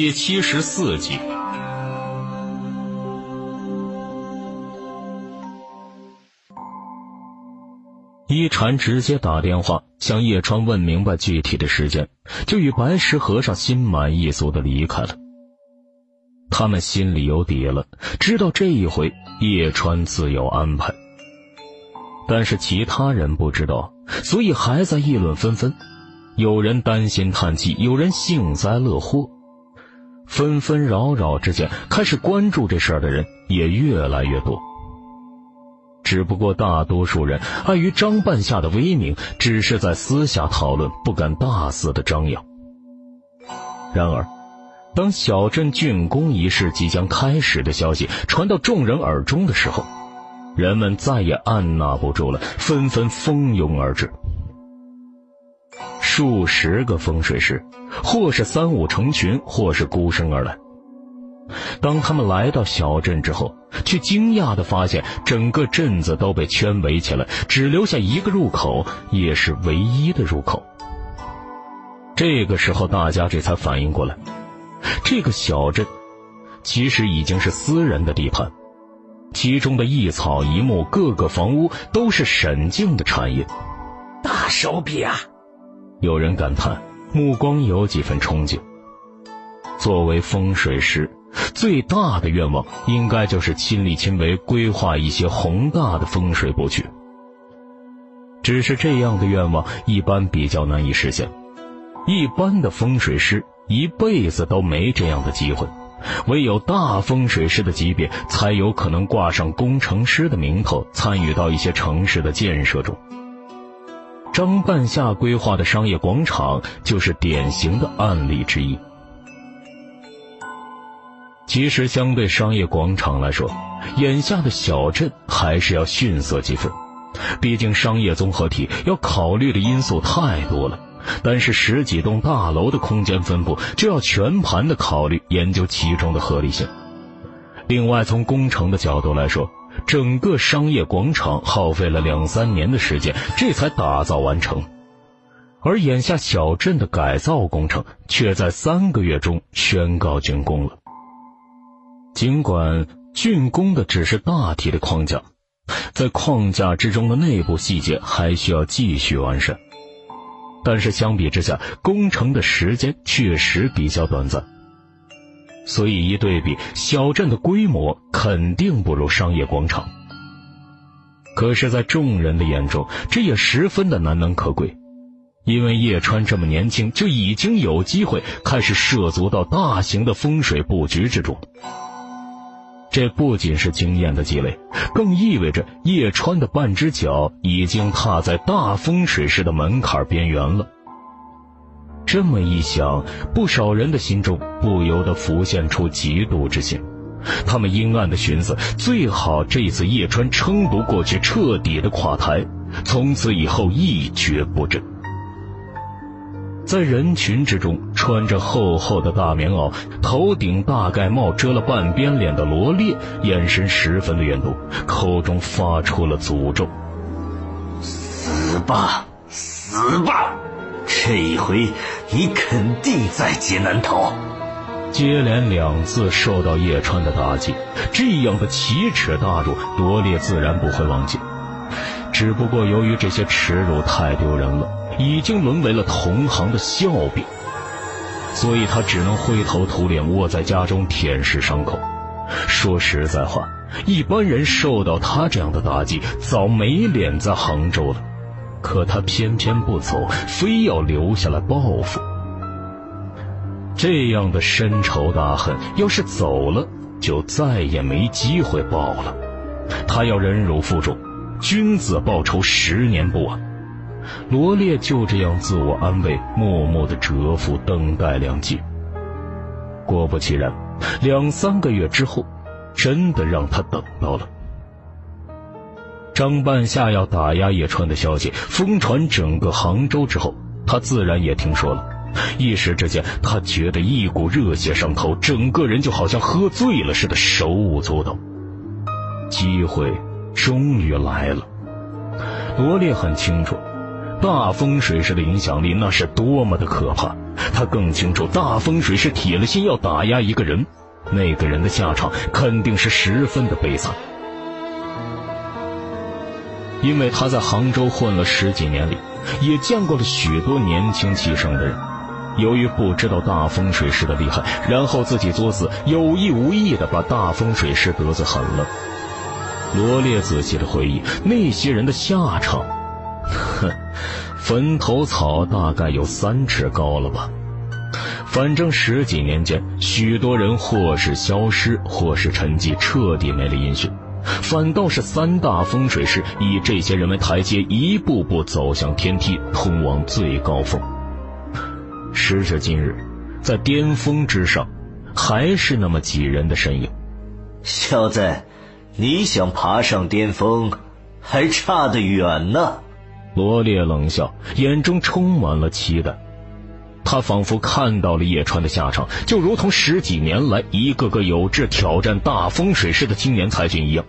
第七十四集，一禅直接打电话向叶川问明白具体的时间，就与白石和尚心满意足的离开了。他们心里有底了，知道这一回叶川自有安排。但是其他人不知道，所以还在议论纷纷。有人担心叹气，有人幸灾乐祸，纷纷扰扰之间，开始关注这事儿的人也越来越多。只不过大多数人碍于张半夏的威名，只是在私下讨论，不敢大肆的张扬。然而，当小镇竣工仪式即将开始的消息传到众人耳中的时候，人们再也按捺不住了，纷纷蜂拥而至。数十个风水师，或是三五成群，或是孤身而来。当他们来到小镇之后，却惊讶的发现，整个镇子都被圈围起来，只留下一个入口，也是唯一的入口。这个时候，大家这才反应过来，这个小镇其实已经是私人的地盘。其中的一草一木、各个房屋都是沈静的产业，大手笔啊！有人感叹，目光有几分憧憬。作为风水师，最大的愿望应该就是亲力亲为规划一些宏大的风水布局。只是这样的愿望一般比较难以实现，一般的风水师一辈子都没这样的机会。唯有大风水师的级别，才有可能挂上工程师的名头，参与到一些城市的建设中。张半夏规划的商业广场就是典型的案例之一。其实，相对商业广场来说，眼下的小镇还是要逊色几分。毕竟，商业综合体要考虑的因素太多了。但是十几栋大楼的空间分布，就要全盘的考虑研究其中的合理性。另外，从工程的角度来说，整个商业广场耗费了两三年的时间，这才打造完成。而眼下小镇的改造工程，却在三个月中宣告竣工了。尽管竣工的只是大体的框架，在框架之中的内部细节还需要继续完善。但是相比之下，工程的时间确实比较短暂，所以一对比，小镇的规模肯定不如商业广场。可是，在众人的眼中，这也十分的难能可贵，因为叶川这么年轻，就已经有机会开始涉足到大型的风水布局之中。这不仅是经验的积累，更意味着叶川的半只脚已经踏在大风水师的门槛边缘了。这么一想，不少人的心中不由得浮现出嫉妒之心。他们阴暗的寻思：最好这次叶川撑不过去，彻底的垮台，从此以后一蹶不振。在人群之中，穿着厚厚的大棉袄、头顶大盖帽遮了半边脸的罗烈，眼神十分的怨毒，口中发出了诅咒：“死吧，死吧！这一回你肯定在劫难逃。”接连两次受到叶川的打击，这样的奇耻大辱，罗烈自然不会忘记。只不过由于这些耻辱太丢人了。已经沦为了同行的笑柄，所以他只能灰头土脸窝在家中舔舐伤口。说实在话，一般人受到他这样的打击，早没脸在杭州了。可他偏偏不走，非要留下来报复。这样的深仇大恨，要是走了，就再也没机会报了。他要忍辱负重，君子报仇，十年不晚。罗烈就这样自我安慰，默默的蛰伏，等待良机。果不其然，两三个月之后，真的让他等到了。张半夏要打压叶川的消息疯传整个杭州之后，他自然也听说了。一时之间，他觉得一股热血上头，整个人就好像喝醉了似的，手舞足蹈。机会终于来了。罗烈很清楚。大风水师的影响力那是多么的可怕！他更清楚大风水师铁了心要打压一个人，那个人的下场肯定是十分的悲惨。因为他在杭州混了十几年里，也见过了许多年轻气盛的人。由于不知道大风水师的厉害，然后自己作死，有意无意的把大风水师得罪狠了。罗烈仔细的回忆，那些人的下场，哼，坟头草大概有三尺高了吧。反正十几年间，许多人或是消失，或是沉寂，彻底没了音讯。反倒是三大风水师以这些人为台阶，一步步走向天梯，通往最高峰。时至今日，在巅峰之上，还是那么几人的身影。小子，你想爬上巅峰，还差得远呢。罗烈冷笑，眼中充满了期待。他仿佛看到了叶川的下场，就如同十几年来一个个有志挑战大风水师的青年才俊一样，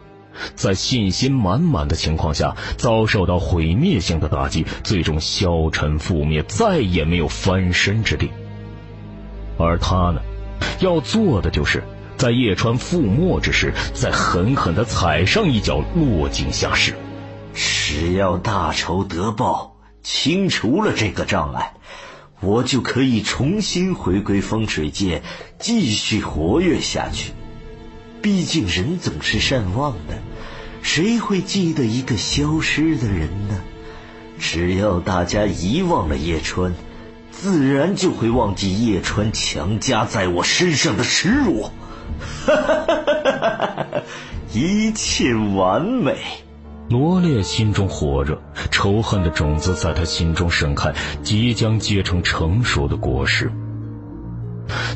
在信心满满的情况下，遭受到毁灭性的打击，最终消沉覆灭，再也没有翻身之地。而他呢，要做的就是在叶川覆没之时，再狠狠的踩上一脚，落井下石。只要大仇得报，清除了这个障碍。我就可以重新回归风水界，继续活跃下去。毕竟人总是善忘的，谁会记得一个消失的人呢？只要大家遗忘了叶川，自然就会忘记叶川强加在我身上的耻辱。哈哈哈哈哈哈！一切完美。罗烈心中火热，仇恨的种子在他心中盛开，即将结成成熟的果实。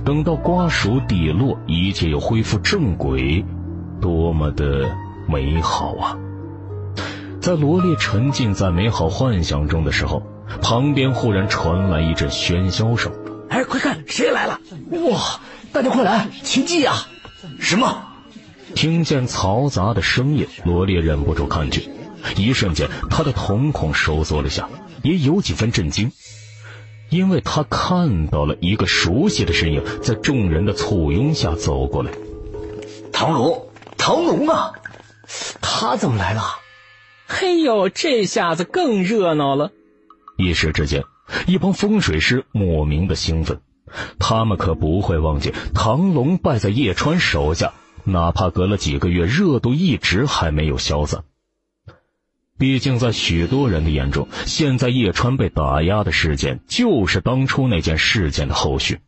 等到瓜熟蒂落，一切又恢复正轨，多么的美好啊！在罗列沉浸在美好幻想中的时候，旁边忽然传来一阵喧嚣声：“哎，快看，谁来了？哇，大家快来，奇迹啊！什么？”听见嘈杂的声音，罗列忍不住看去，一瞬间，他的瞳孔收缩了下，也有几分震惊，因为他看到了一个熟悉的身影在众人的簇拥下走过来。唐龙，唐龙啊，他怎么来了？嘿呦，这下子更热闹了！一时之间，一帮风水师莫名的兴奋，他们可不会忘记唐龙败在叶川手下。哪怕隔了几个月，热度一直还没有消散。毕竟，在许多人的眼中，现在叶川被打压的事件，就是当初那件事件的后续。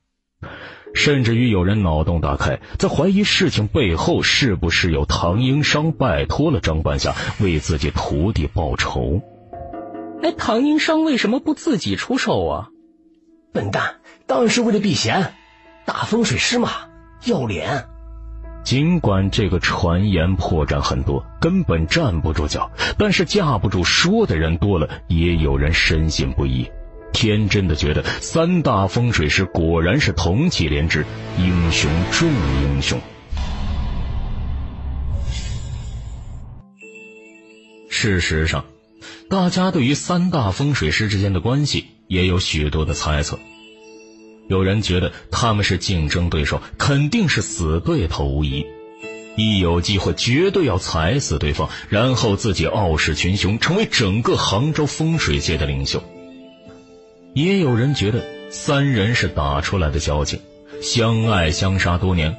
甚至于有人脑洞大开，在怀疑事情背后是不是有唐英商拜托了张半夏为自己徒弟报仇。哎，唐英商为什么不自己出手啊？笨蛋，当然是为了避嫌。大风水师嘛，要脸。尽管这个传言破绽很多，根本站不住脚，但是架不住说的人多了，也有人深信不疑，天真的觉得三大风水师果然是同气连枝，英雄重英雄。事实上，大家对于三大风水师之间的关系也有许多的猜测。有人觉得他们是竞争对手，肯定是死对头无疑。一有机会，绝对要踩死对方，然后自己傲视群雄，成为整个杭州风水界的领袖。也有人觉得三人是打出来的交情，相爱相杀多年，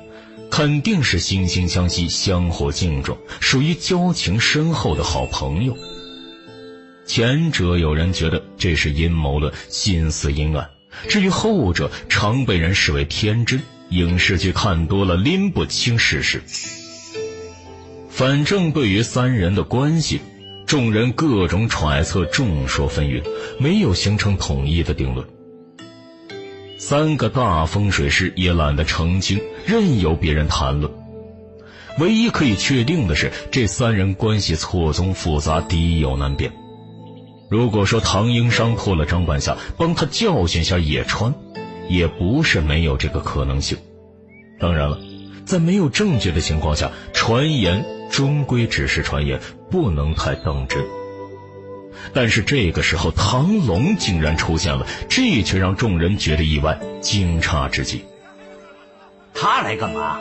肯定是惺惺相惜，相互敬重，属于交情深厚的好朋友。前者有人觉得这是阴谋论，心思阴暗。至于后者，常被人视为天真，影视剧看多了，拎不清事实。反正对于三人的关系，众人各种揣测，众说纷纭，没有形成统一的定论。三个大风水师也懒得澄清，任由别人谈论。唯一可以确定的是，这三人关系错综复杂，敌友难辨。如果说唐英商破了张半夏，帮他教训下野川，也不是没有这个可能性。当然了，在没有证据的情况下，传言终归只是传言，不能太当真。但是这个时候，唐龙竟然出现了，这却让众人觉得意外、惊诧之极。他来干嘛？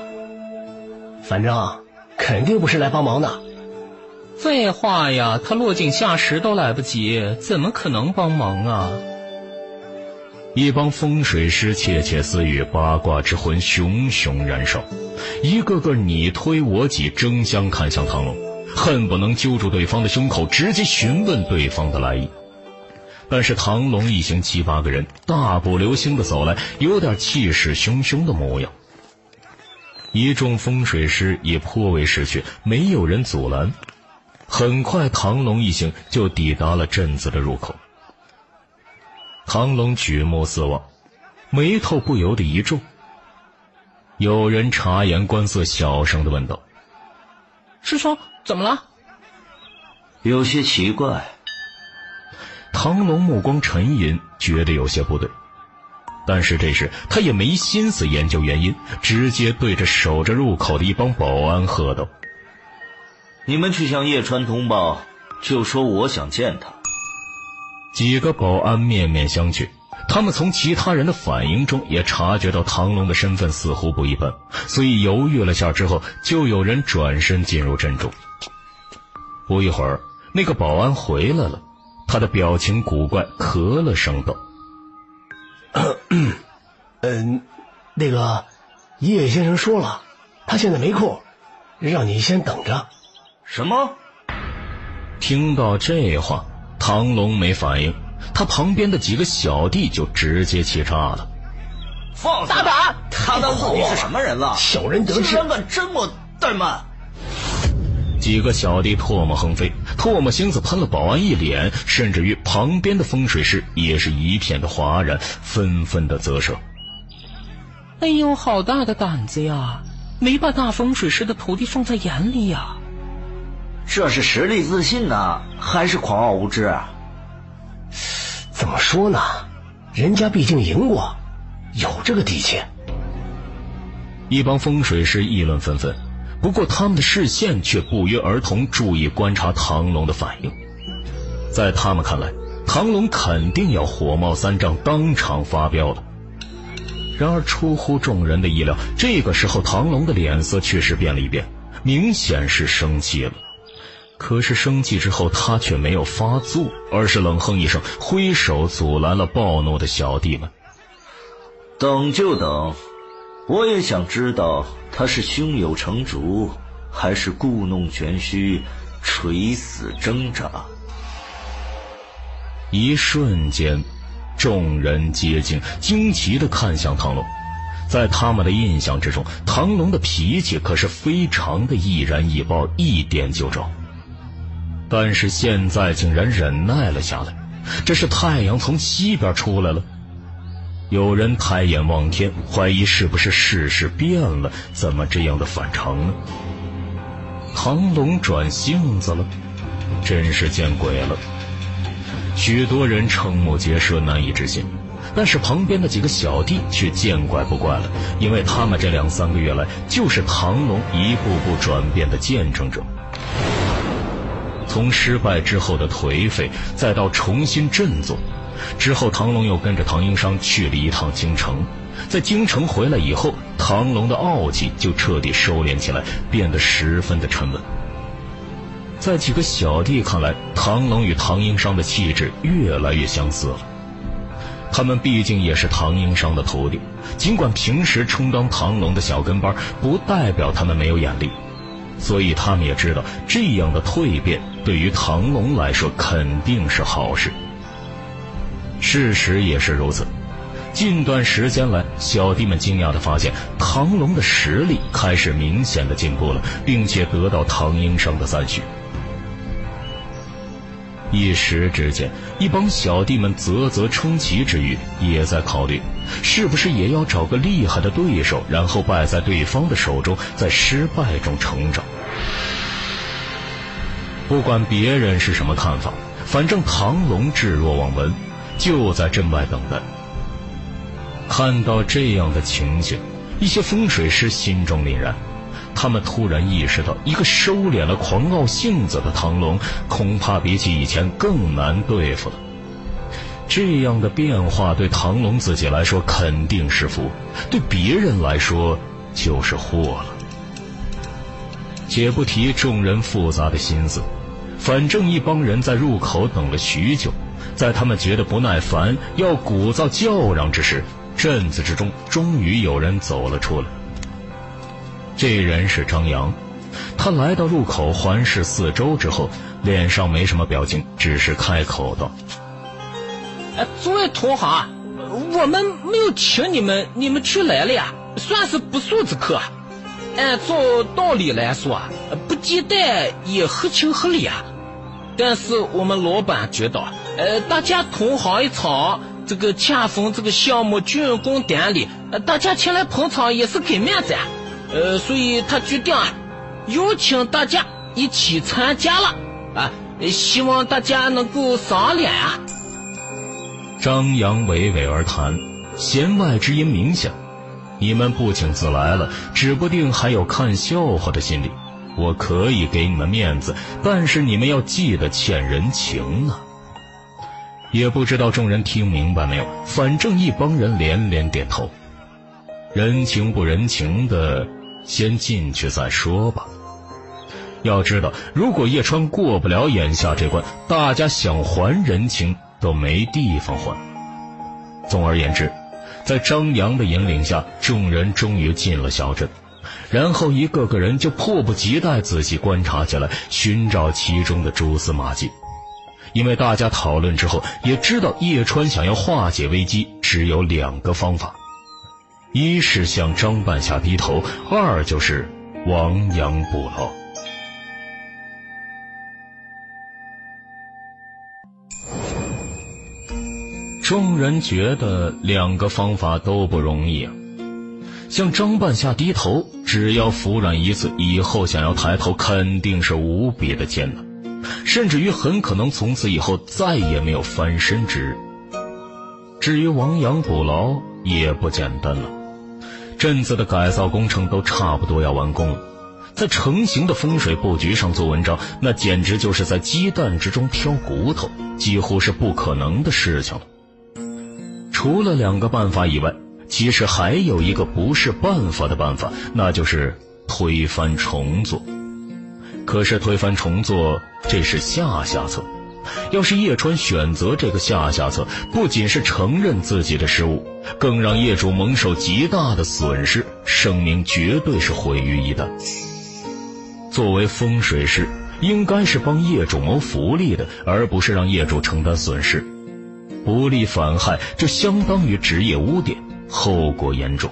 反正肯定不是来帮忙的。废话呀，他落井下石都来不及，怎么可能帮忙啊？一帮风水师窃窃私语，八卦之魂熊熊燃烧，一个个你推我挤，争相看向唐龙，恨不能揪住对方的胸口，直接询问对方的来意。但是唐龙一行七八个人大步流星的走来，有点气势汹汹的模样。一众风水师也颇为识趣，没有人阻拦。很快，唐龙一行就抵达了镇子的入口。唐龙举目四望，眉头不由得一皱。有人察言观色，小声的问道：“师兄，怎么了？”有些奇怪。唐龙目光沉吟，觉得有些不对。但是这时他也没心思研究原因，直接对着守着入口的一帮保安喝道：“你们去向叶川通报，就说我想见他。”几个保安面面相觑，他们从其他人的反应中也察觉到唐龙的身份似乎不一般，所以犹豫了下之后，就有人转身进入阵中。不一会儿，那个保安回来了，他的表情古怪，咳了声道。嗯，那个叶先生说了，他现在没空，让你先等着。什么？听到这话，唐龙没反应，他旁边的几个小弟就直接气炸了。放大胆！他当自己是什么人了？小人得志，竟然敢这么怠慢！几个小弟唾沫横飞，唾沫星子喷了保安一脸，甚至于旁边的风水师也是一片的哗然，纷纷的啧舌。哎呦，好大的胆子呀！没把大风水师的徒弟放在眼里呀！这是实力自信呢，还是狂傲无知啊？怎么说呢？人家毕竟赢过，有这个底气。一帮风水师议论纷纷。不过，他们的视线却不约而同注意观察唐龙的反应。在他们看来，唐龙肯定要火冒三丈，当场发飙了。然而，出乎众人的意料，这个时候唐龙的脸色确实变了一变，明显是生气了。可是生气之后，他却没有发作，而是冷哼一声，挥手阻拦了暴怒的小弟们。等就等，我也想知道。他是胸有成竹，还是故弄玄虚、垂死挣扎？一瞬间，众人皆惊，惊奇的看向唐龙。在他们的印象之中，唐龙的脾气可是非常的易燃易爆，一点就着。但是现在竟然忍耐了下来，这是太阳从西边出来了。有人抬眼望天，怀疑是不是世事变了？怎么这样的反常呢？唐龙转性子了，真是见鬼了！许多人瞠目结舌，难以置信。但是旁边的几个小弟却见怪不怪了，因为他们这两三个月来就是唐龙一步步转变的见证者。从失败之后的颓废，再到重新振作。之后，唐龙又跟着唐英商去了一趟京城。在京城回来以后，唐龙的傲气就彻底收敛起来，变得十分的沉稳。在几个小弟看来，唐龙与唐英商的气质越来越相似了。他们毕竟也是唐英商的徒弟，尽管平时充当唐龙的小跟班，不代表他们没有眼力。所以他们也知道，这样的蜕变对于唐龙来说肯定是好事。事实也是如此。近段时间来，小弟们惊讶地发现，唐龙的实力开始明显的进步了，并且得到唐英生的赞许。一时之间，一帮小弟们啧啧称奇之余，也在考虑，是不是也要找个厉害的对手，然后败在对方的手中，在失败中成长。不管别人是什么看法，反正唐龙置若罔闻。就在镇外等待。看到这样的情形，一些风水师心中凛然。他们突然意识到，一个收敛了狂傲性子的唐龙，恐怕比起以前更难对付了。这样的变化对唐龙自己来说肯定是福，对别人来说就是祸了。且不提众人复杂的心思，反正一帮人在入口等了许久，在他们觉得不耐烦，要鼓噪叫嚷之时，镇子之中终于有人走了出来。这人是张扬，他来到入口环视四周之后，脸上没什么表情，只是开口道。哎，诸位同行，我们没有请你们，你们却来了呀，算是不速之客。按照道理来说，不接待也合情合理啊。但是我们老板觉得，呃，大家同行一场，这个恰逢这个项目竣工典礼，呃大家前来捧场也是给面子呀。呃，所以他决定啊，邀请大家一起参加了啊，希望大家能够赏脸啊。张扬娓娓而谈，弦外之音明显。你们不请自来了，指不定还有看笑话的心理。我可以给你们面子，但是你们要记得欠人情啊！也不知道众人听明白没有，反正一帮人连连点头。人情不人情的，先进去再说吧。要知道，如果叶川过不了眼下这关，大家想还人情。都没地方还。总而言之，在张扬的引领下，众人终于进了小镇，然后一个个人就迫不及待仔细观察起来，寻找其中的蛛丝马迹。因为大家讨论之后，也知道叶川想要化解危机，只有两个方法：一是向张半夏低头，二就是亡羊补牢。众人觉得两个方法都不容易啊！向张半夏低头，只要服软一次，以后想要抬头肯定是无比的艰难，甚至于很可能从此以后再也没有翻身之日。至于亡羊补牢，也不简单了。镇子的改造工程都差不多要完工了，在成型的风水布局上做文章，那简直就是在鸡蛋之中挑骨头，几乎是不可能的事情了。除了两个办法以外，其实还有一个不是办法的办法，那就是推翻重做。可是推翻重做，这是下下策。要是叶川选择这个下下策，不仅是承认自己的失误，更让业主蒙受极大的损失，声名绝对是毁于一旦。作为风水师，应该是帮业主谋福利的，而不是让业主承担损失。不利反害，这相当于职业污点，后果严重。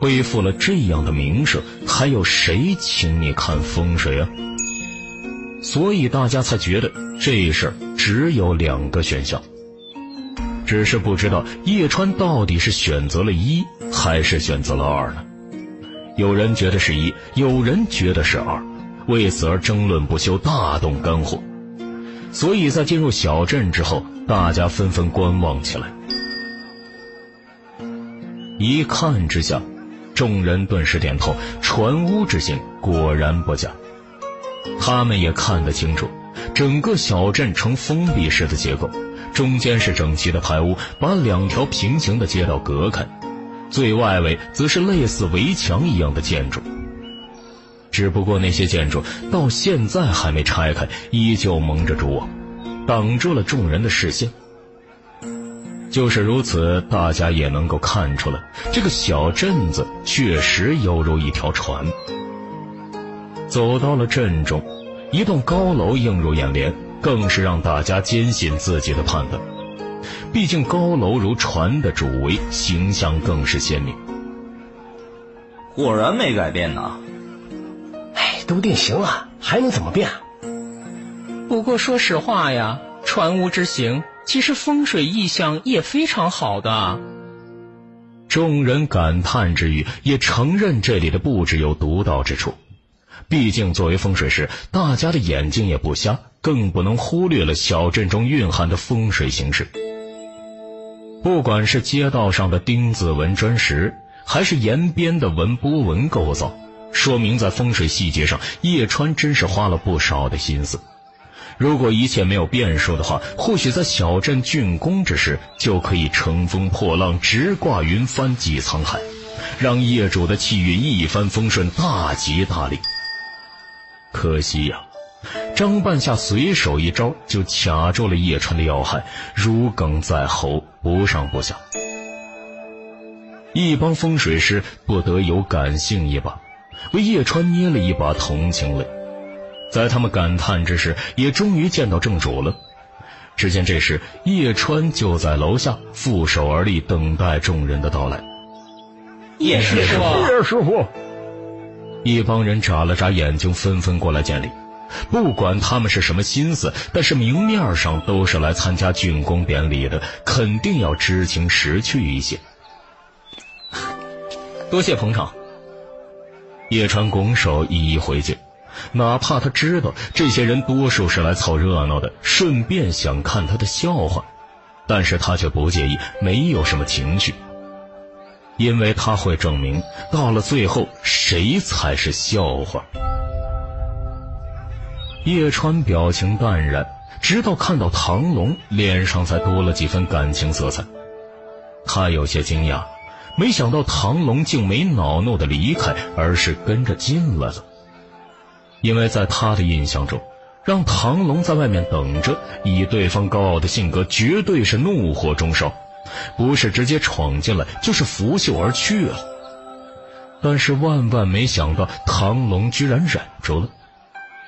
背负了这样的名声，还有谁请你看风水啊？所以大家才觉得这事儿只有两个选项。只是不知道叶川到底是选择了一，还是选择了二呢？有人觉得是一，有人觉得是二，为此而争论不休，大动肝火。所以在进入小镇之后，大家纷纷观望起来。一看之下，众人顿时点头，船屋之行果然不假。他们也看得清楚，整个小镇呈封闭式的结构，中间是整齐的排屋，把两条平行的街道隔开，最外围则是类似围墙一样的建筑。只不过那些建筑到现在还没拆开，依旧蒙着蛛网，挡住了众人的视线。就是如此，大家也能够看出来，这个小镇子确实犹如一条船。走到了镇中，一栋高楼映入眼帘，更是让大家坚信自己的判断。毕竟高楼如船的主围，形象更是鲜明。果然没改变呢。都定型了，还能怎么变？不过说实话呀，船屋之行其实风水意象也非常好的。众人感叹之余，也承认这里的布置有独到之处。毕竟作为风水师，大家的眼睛也不瞎，更不能忽略了小镇中蕴含的风水形式。不管是街道上的丁字纹砖石，还是沿边的纹波纹构造。说明在风水细节上，叶川真是花了不少的心思。如果一切没有变数的话，或许在小镇竣工之时，就可以乘风破浪，直挂云帆济沧海，让业主的气运一帆风顺，大吉大利。可惜呀，张半夏随手一招就卡住了叶川的要害，如鲠在喉，不上不下。一帮风水师不得有感性一把，为叶川捏了一把同情泪。在他们感叹之时，也终于见到正主了。只见这时叶川就在楼下负手而立，等待众人的到来。叶师傅，叶师傅，一帮人眨了眨眼睛，纷纷过来见礼。不管他们是什么心思，但是明面上都是来参加竣工典礼的，肯定要知情识趣一些。多谢捧场。叶川拱手一一回敬。哪怕他知道这些人多数是来凑热闹的，顺便想看他的笑话，但是他却不介意，没有什么情绪，因为他会证明，到了最后谁才是笑话。叶川表情淡然，直到看到唐龙，脸上才多了几分感情色彩。他有些惊讶，没想到唐龙竟没恼怒的离开，而是跟着进来了。因为在他的印象中，让唐龙在外面等着，以对方高傲的性格，绝对是怒火中烧，不是直接闯进来，就是拂袖而去了。但是万万没想到，唐龙居然忍住了，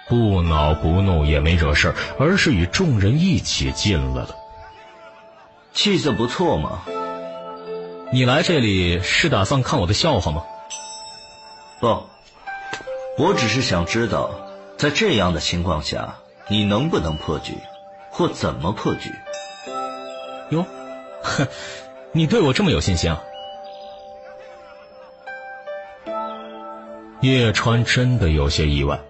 不恼不怒，也没惹事而是与众人一起进来了。气色不错嘛。你来这里是打算看我的笑话吗？不。我只是想知道，在这样的情况下，你能不能破局，或怎么破局？哟，哼，你对我这么有信心啊？叶川真的有些意外，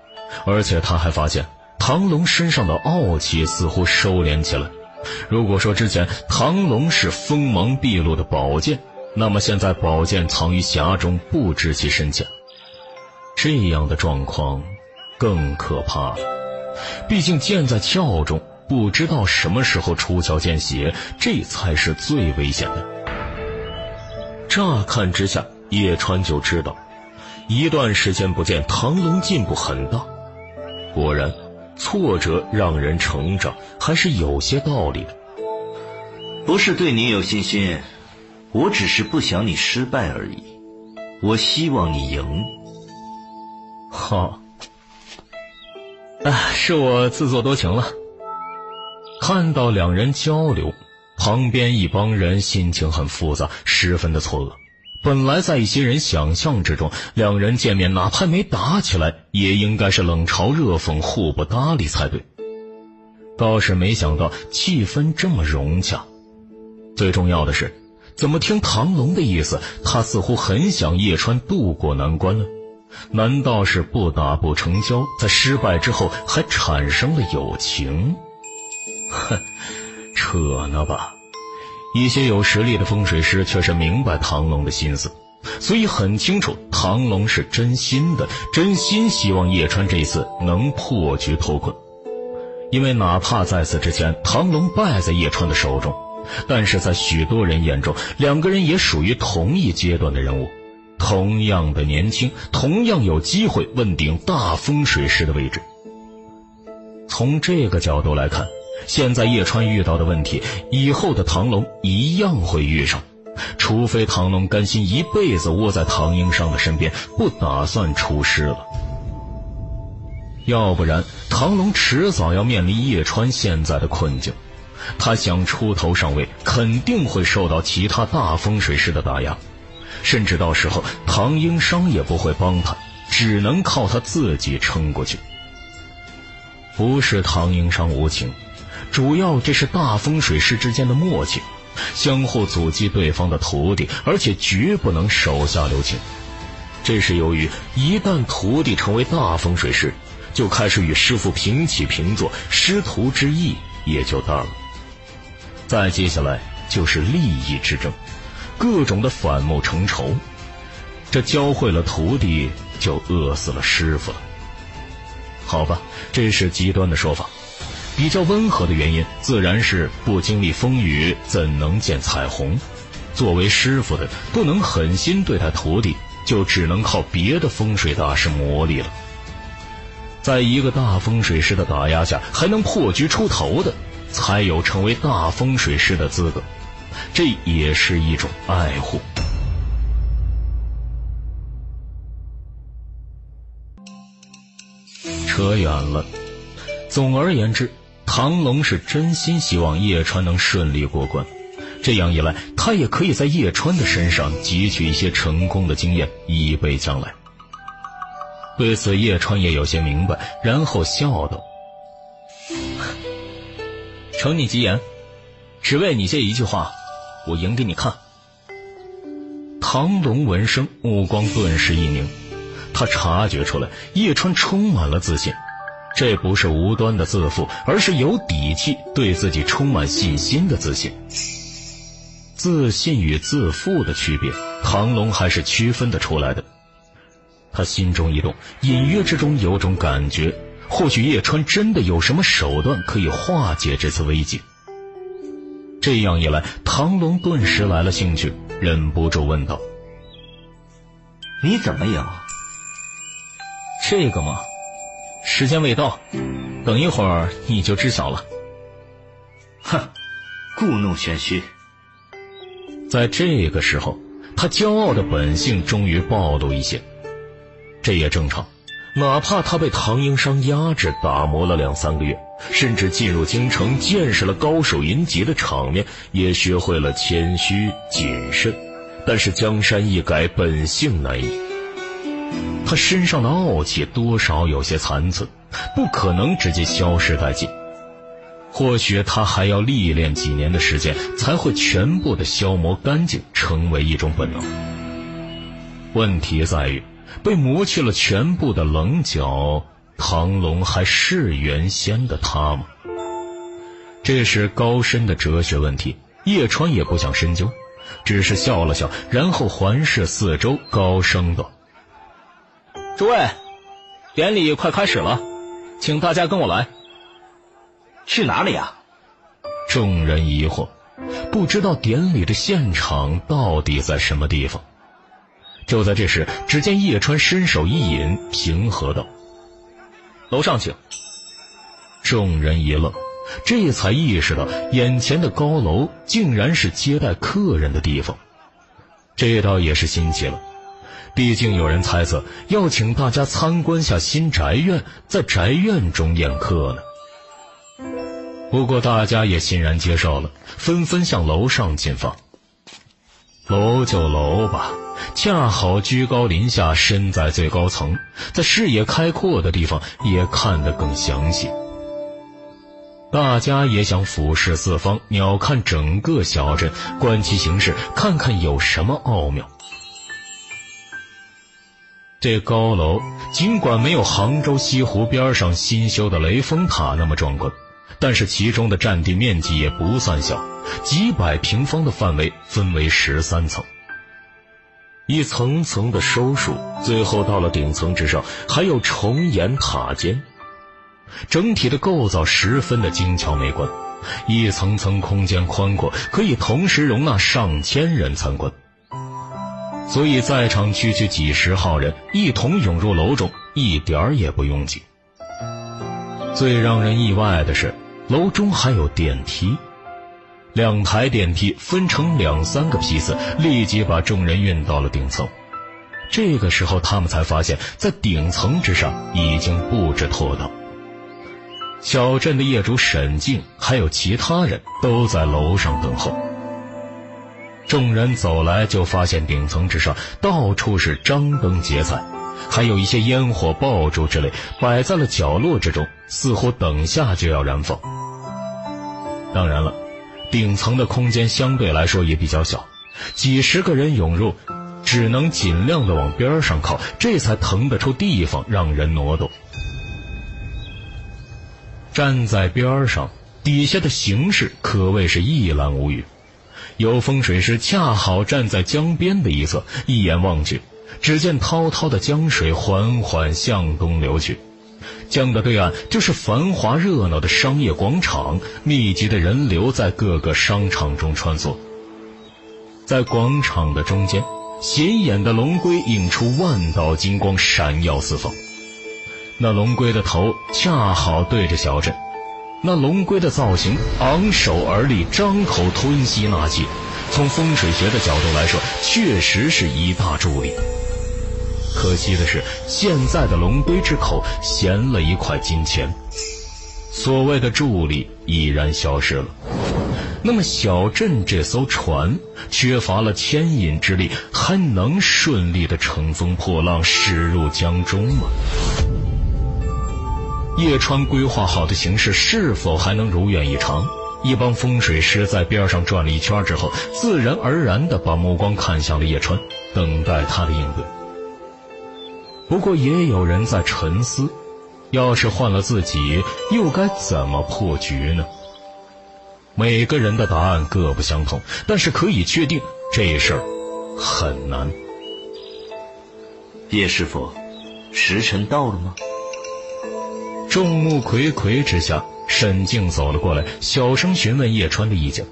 而且他还发现唐龙身上的傲气似乎收敛起来。如果说之前唐龙是锋芒毕露的宝剑，那么现在宝剑藏于匣中，不知其深浅。这样的状况更可怕了，毕竟剑在鞘中，不知道什么时候出鞘见血，这才是最危险的。乍看之下，叶川就知道，一段时间不见，唐龙进步很大。果然，挫折让人成长，还是有些道理的。不是对你有信心，我只是不想你失败而已。我希望你赢。好，哎，是我自作多情了。看到两人交流，旁边一帮人心情很复杂，十分的错愕。本来在一些人想象之中，两人见面哪怕没打起来，也应该是冷嘲热讽、互不搭理才对。倒是没想到气氛这么融洽。最重要的是，怎么听唐龙的意思，他似乎很想叶川渡过难关了。难道是不打不成交，在失败之后还产生了友情？哼，扯呢吧！一些有实力的风水师却是明白唐龙的心思，所以很清楚唐龙是真心的，真心希望叶川这次能破局脱困。因为哪怕在此之前唐龙败在叶川的手中，但是在许多人眼中，两个人也属于同一阶段的人物。同样的年轻，同样有机会问鼎大风水师的位置。从这个角度来看，现在叶川遇到的问题，以后的唐龙一样会遇上，除非唐龙甘心一辈子窝在唐英商的身边，不打算出师了。要不然，唐龙迟早要面临叶川现在的困境，他想出头上位，肯定会受到其他大风水师的打压。甚至到时候，唐英商也不会帮他，只能靠他自己撑过去。不是唐英商无情，主要这是大风水师之间的默契，相互阻击对方的徒弟，而且绝不能手下留情。这是由于一旦徒弟成为大风水师，就开始与师傅平起平坐，师徒之义也就淡了。再接下来就是利益之争。各种的反目成仇，这教会了徒弟就饿死了师傅了。好吧，这是极端的说法。比较温和的原因，自然是不经历风雨怎能见彩虹。作为师傅的，不能狠心对待徒弟，就只能靠别的风水大师磨砺了。在一个大风水师的打压下，还能破局出头的，才有成为大风水师的资格。这也是一种爱护。扯远了。总而言之，唐龙是真心希望叶川能顺利过关，这样一来，他也可以在叶川的身上汲取一些成功的经验，以备将来。对此，叶川也有些明白，然后笑道：“承你吉言，只为你这一句话，我赢给你看。”唐龙闻声，目光顿时一凝。他察觉出来，叶川充满了自信，这不是无端的自负，而是有底气、对自己充满信心的自信。自信与自负的区别，唐龙还是区分得出来的。他心中一动，隐约之中有种感觉，或许叶川真的有什么手段可以化解这次危机。这样一来，唐龙顿时来了兴趣，忍不住问道：“你怎么赢？”这个嘛，时间未到，等一会儿你就知晓了。哼，故弄玄虚。在这个时候，他骄傲的本性终于暴露一些，这也正常。哪怕他被唐英商压制、打磨了两三个月，甚至进入京城见识了高手云集的场面，也学会了谦虚谨慎。但是江山易改，本性难移。他身上的傲气多少有些残存，不可能直接消失殆尽。或许他还要历练几年的时间，才会全部的消磨干净，成为一种本能。问题在于，被磨去了全部的棱角，唐龙还是原先的他吗？这是高深的哲学问题，叶川也不想深究，只是笑了笑，然后环视四周，高声道。诸位，典礼快开始了，请大家跟我来。去哪里啊？众人疑惑，不知道典礼的现场到底在什么地方。就在这时，只见叶川伸手一引，平和道：“楼上请。”众人一愣，这才意识到眼前的高楼竟然是接待客人的地方，这倒也是新奇了。毕竟有人猜测要请大家参观下新宅院，在宅院中宴客呢。不过大家也欣然接受了，纷纷向楼上进发。楼就楼吧，恰好居高临下，身在最高层，在视野开阔的地方也看得更详细。大家也想俯视四方，鸟瞰整个小镇，观其形势，看看有什么奥妙。这高楼尽管没有杭州西湖边上新修的雷峰塔那么壮观，但是其中的占地面积也不算小，几百平方的范围分为十三层，一层层的收束，最后到了顶层之上还有重檐塔尖，整体的构造十分的精巧美观，一层层空间宽阔，可以同时容纳上千人参观。所以，在场区区几十号人一同涌入楼中，一点儿也不拥挤。最让人意外的是，楼中还有电梯，两台电梯分成两三个批次，立即把众人运到了顶层。这个时候，他们才发现，在顶层之上已经布置妥当。小镇的业主沈静还有其他人都在楼上等候。众人走来，就发现顶层之上到处是张灯结彩，还有一些烟火爆竹之类摆在了角落之中，似乎等下就要燃放。当然了，顶层的空间相对来说也比较小，几十个人涌入，只能尽量的往边上靠，这才腾得出地方让人挪动。站在边上，底下的形势可谓是一览无余。有风水师恰好站在江边的一侧，一眼望去，只见滔滔的江水缓缓向东流去，江的对岸就是繁华热闹的商业广场，密集的人流在各个商场中穿梭。在广场的中间，显眼的龙龟映出万道金光，闪耀四方。那龙龟的头恰好对着小镇，那龙龟的造型昂首而立，张口吞吸纳气。从风水学的角度来说，确实是一大助力。可惜的是，现在的龙龟之口衔了一块金钱，所谓的助力已然消失了。那么，小镇这艘船缺乏了牵引之力，还能顺利的乘风破浪驶入江中吗？叶川规划好的形势是否还能如愿以偿？一帮风水师在边上转了一圈之后，自然而然地把目光看向了叶川，等待他的应对。不过，也有人在沉思：要是换了自己，又该怎么破局呢？每个人的答案各不相同，但是可以确定，这事儿很难。叶师傅，时辰到了吗？众目睽睽之下，沈静走了过来，小声询问叶川的意见。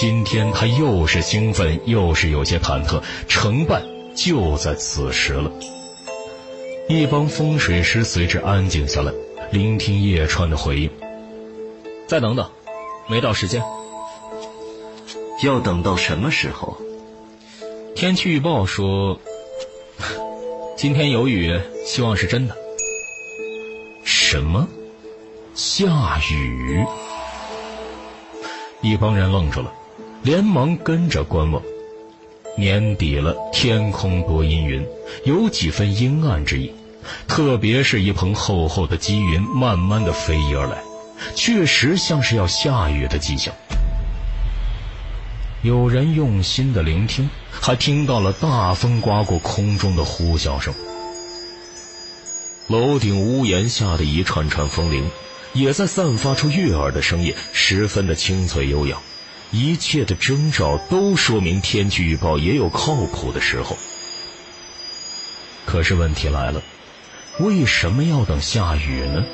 今天他又是兴奋，又是有些忐忑，成败就在此时了。一帮风水师随之安静下来，聆听叶川的回应。再等等，没到时间。要等到什么时候？天气预报说，今天有雨，希望是真的。什么？下雨？一帮人愣住了，连忙跟着观望。年底了，天空多阴云，有几分阴暗之意。特别是一蓬厚厚的积云慢慢的飞移而来，确实像是要下雨的迹象。有人用心的聆听，还听到了大风刮过空中的呼啸声。楼顶屋檐下的一串串风铃，也在散发出悦耳的声音，十分的清脆悠扬。一切的征兆都说明天气预报也有靠谱的时候。可是问题来了，为什么要等下雨呢？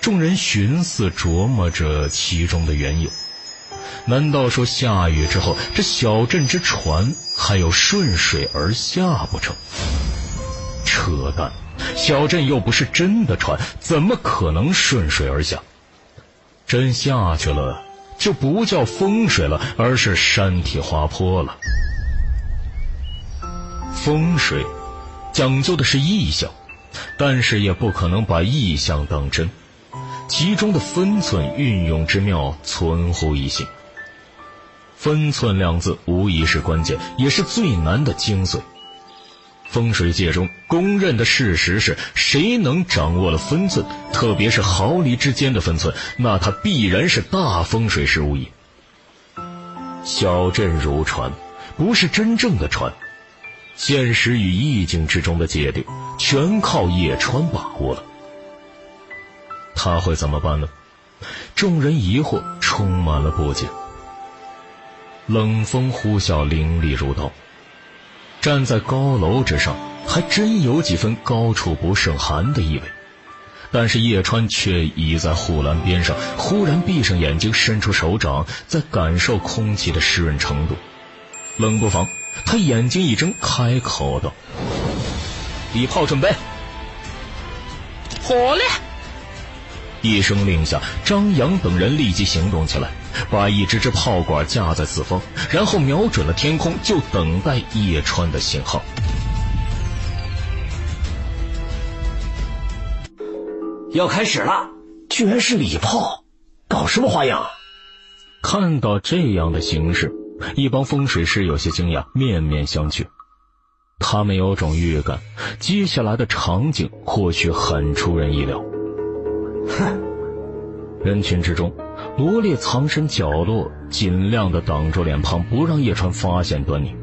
众人寻思琢磨着其中的缘由。难道说下雨之后，这小镇之船还有顺水而下不成？扯淡！小镇又不是真的船，怎么可能顺水而下？真下去了，就不叫风水了，而是山体滑坡了。风水讲究的是意象，但是也不可能把意象当真，其中的分寸运用之妙，存乎一心。分寸两字无疑是关键，也是最难的精髓。风水界中公认的事实是，谁能掌握了分寸，特别是毫厘之间的分寸，那他必然是大风水师无疑。小镇如船，不是真正的船，现实与意境之中的界定，全靠叶川把握了。他会怎么办呢？众人疑惑，充满了不解。冷风呼啸，凌厉如刀。站在高楼之上，还真有几分高处不胜寒的意味。但是叶川却倚在护栏边上，忽然闭上眼睛，伸出手掌，在感受空气的湿润程度。冷不防，他眼睛一睁，开口道：“礼炮准备。”好嘞！一声令下，张扬等人立即行动起来。把一支支炮管架在四方，然后瞄准了天空，就等待叶川的信号。要开始了，居然是礼炮，搞什么花样？看到这样的形势，一帮风水师有些惊讶，面面相觑。他们有种预感，接下来的场景或许很出人意料。哼！人群之中。罗烈藏身角落，尽量的挡住脸庞，不让叶川发现端倪。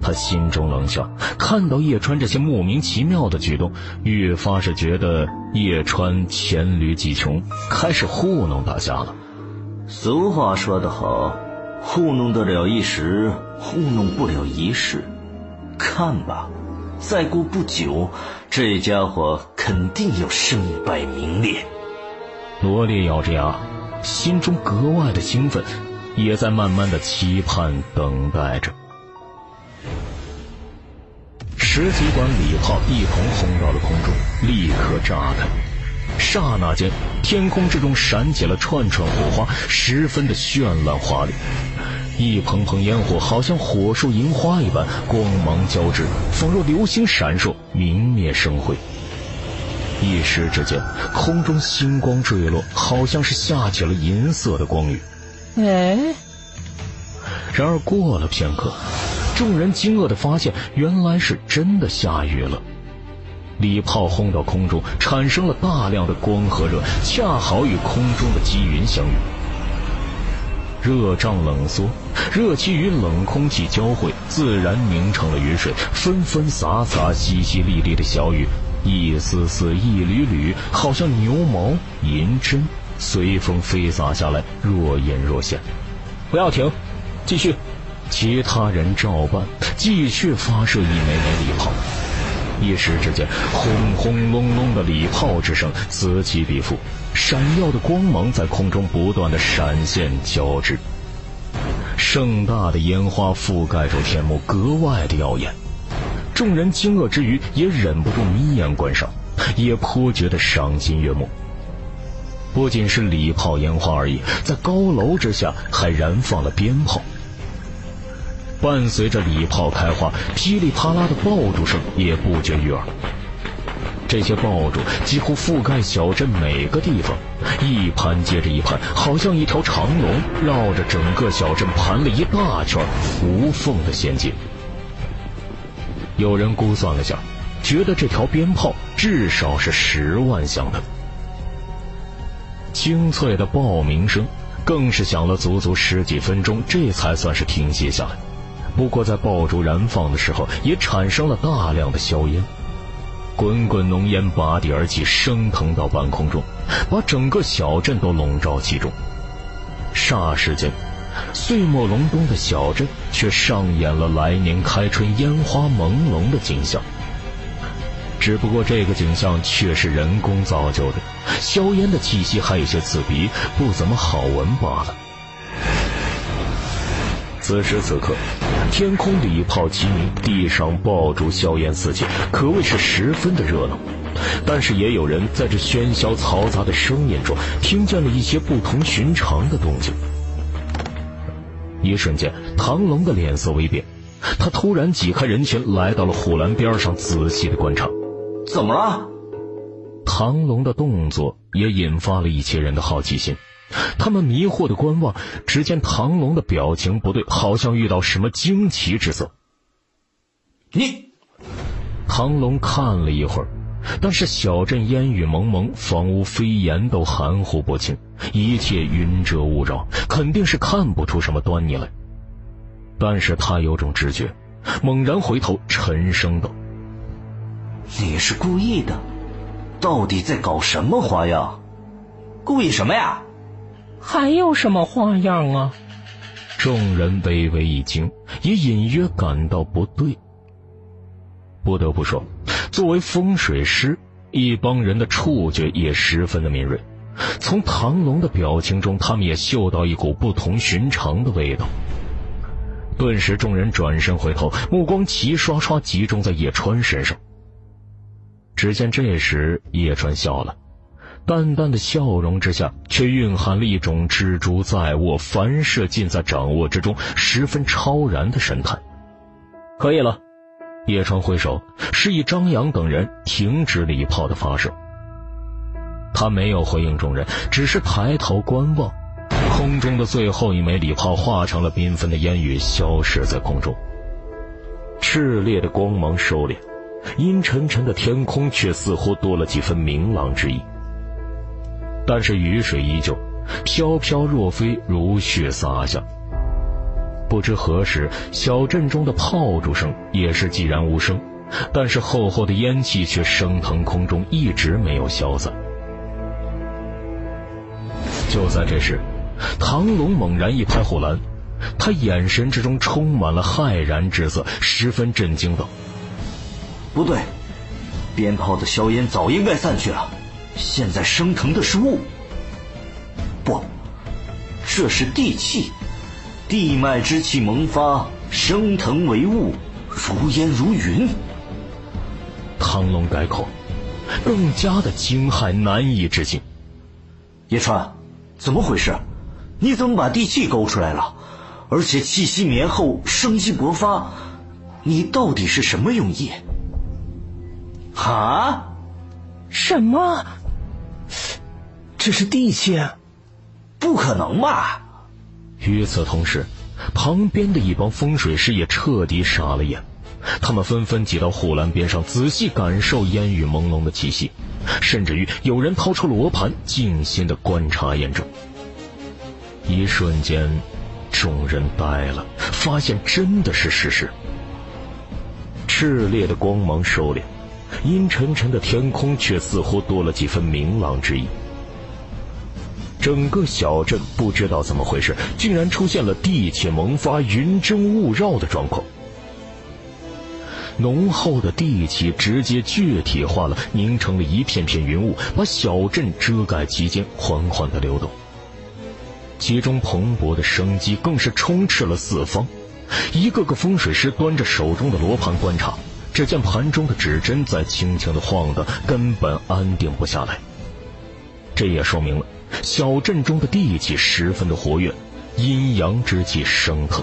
他心中冷笑，看到叶川这些莫名其妙的举动，越发是觉得叶川黔驴技穷，开始糊弄大家了。俗话说得好，糊弄得了一时，糊弄不了一世。看吧，再过不久，这家伙肯定要身败名裂。罗烈咬着牙，心中格外的兴奋，也在慢慢的期盼等待着。十几管礼炮一同轰到了空中，立刻炸开。刹那间，天空之中闪起了串串火花，十分的绚烂华丽。一蓬蓬烟火好像火树银花一般，光芒交织，仿若流星闪烁，明灭生辉。一时之间，空中星光坠落，好像是下起了银色的光雨。哎，然而过了片刻。众人惊愕的发现，原来是真的下雨了。礼炮轰到空中，产生了大量的光和热，恰好与空中的积云相遇。热胀冷缩，热气与冷空气交汇，自然凝成了雨水，纷纷洒洒，淅淅沥沥的小雨，一丝丝，一缕缕，好像牛毛、银针，随风飞洒下来，若隐若现。不要停，继续。其他人照办，继续发射一枚枚礼炮。一时之间，轰轰隆隆的礼炮之声此起彼伏，闪耀的光芒在空中不断的闪现交织。盛大的烟花覆盖住天幕，格外的耀眼。众人惊愕之余，也忍不住眯眼观赏，也颇觉得赏心悦目。不仅是礼炮烟花而已，在高楼之下还燃放了鞭炮。伴随着礼炮开花，噼里啪啦的爆竹声也不绝于耳。这些爆竹几乎覆盖小镇每个地方，一盘接着一盘，好像一条长龙，绕着整个小镇盘了一大圈，无缝的衔接。有人估算了下，觉得这条鞭炮至少是十万响的。清脆的爆鸣声更是响了足足十几分钟，这才算是停歇下来。不过，在爆竹燃放的时候，也产生了大量的硝烟，滚滚浓烟拔地而起，升腾到半空中，把整个小镇都笼罩其中。霎时间，岁末隆冬的小镇却上演了来年开春烟花朦胧的景象。只不过，这个景象却是人工造就的，硝烟的气息还有些刺鼻，不怎么好闻罢了。此时此刻，天空礼炮齐鸣，地上爆竹硝烟四起，可谓是十分的热闹。但是也有人在这喧嚣嘈杂的声音中，听见了一些不同寻常的动静。一瞬间，唐龙的脸色微变，他突然挤开人群，来到了护栏边上，仔细的观察。怎么了？唐龙的动作也引发了一些人的好奇心。他们迷惑的观望，只见唐龙的表情不对，好像遇到什么惊奇之色。你，唐龙看了一会儿，但是小镇烟雨蒙蒙，房屋飞檐都含糊不清，一切云遮雾绕，肯定是看不出什么端倪来。但是他有种直觉，猛然回头，沉声道：“你是故意的，到底在搞什么花样？故意什么呀？”还有什么花样啊？众人微微一惊，也隐约感到不对。不得不说，作为风水师，一帮人的触觉也十分的敏锐。从唐龙的表情中，他们也嗅到一股不同寻常的味道。顿时，众人转身回头，目光齐刷刷集中在叶川身上。只见这时，叶川笑了。淡淡的笑容之下，却蕴含了一种知足在握、凡事尽在掌握之中、十分超然的神态。可以了，叶川挥手示意张扬等人停止礼炮的发射。他没有回应众人，只是抬头观望。空中的最后一枚礼炮化成了缤纷的烟雨，消失在空中。炽烈的光芒收敛，阴沉沉的天空却似乎多了几分明朗之意。但是雨水依旧飘飘若飞，如雪洒下。不知何时，小镇中的炮竹声也是寂然无声，但是厚厚的烟气却升腾空中，一直没有消散。就在这时，唐龙猛然一拍护栏，他眼神之中充满了骇然之色，十分震惊道：“不对，鞭炮的硝烟早应该散去了，现在升腾的是雾。不，这是地气，地脉之气萌发，升腾为雾，如烟如云。”唐龙改口，更加的惊骇难以置信：“叶川，怎么回事？你怎么把地气勾出来了？”而且气息绵厚，生机勃发，你到底是什么用意？啊？什么？这是地气？不可能吧！与此同时，旁边的一帮风水师也彻底傻了眼，他们纷纷挤到护栏边上，仔细感受烟雨朦胧的气息，甚至于有人掏出罗盘，静心的观察验证。一瞬间。众人呆了，发现真的是事实。炽烈的光芒收敛，阴沉沉的天空却似乎多了几分明朗之意。整个小镇不知道怎么回事，竟然出现了地气萌发、云蒸雾绕的状况。浓厚的地气直接具体化了，凝成了一片片云雾，把小镇遮盖其间，缓缓的流动。其中蓬勃的生机更是充斥了四方，一个个风水师端着手中的罗盘观察，只见盘中的指针在轻轻的晃荡，根本安定不下来。这也说明了小镇中的地气十分的活跃，阴阳之气升腾。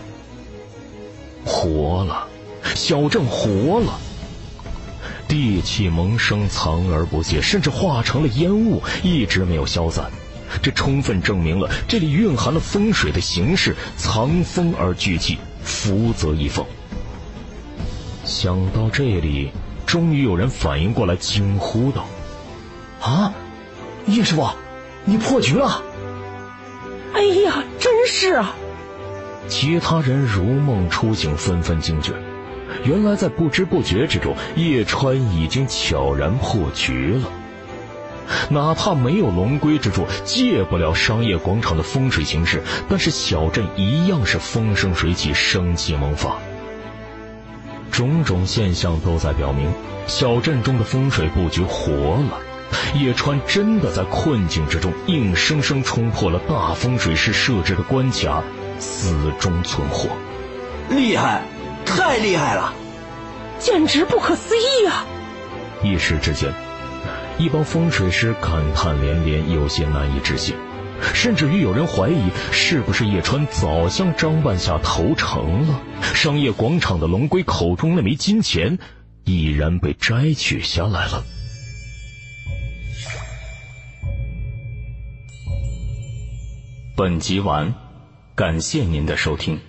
活了，小镇活了，地气萌生，藏而不泄，甚至化成了烟雾，一直没有消散。这充分证明了这里蕴含了风水的形式，藏风而聚气，福泽一方。想到这里，终于有人反应过来，惊呼道：“啊，叶师傅，你破局了！”哎呀，真是啊！其他人如梦初醒，纷纷惊觉，原来在不知不觉之中，叶川已经悄然破局了。哪怕没有龙龟之助，借不了商业广场的风水形势，但是小镇一样是风生水起，生机萌发。种种现象都在表明，小镇中的风水布局活了。叶川真的在困境之中，硬生生冲破了大风水师设置的关卡，死中存活。厉害，太厉害了，简直不可思议啊！一时之间。一帮风水师感叹连连，有些难以置信，甚至于有人怀疑是不是叶川早向张半夏投诚了，商业广场的龙龟口中那枚金钱已然被摘取下来了。本集完，感谢您的收听。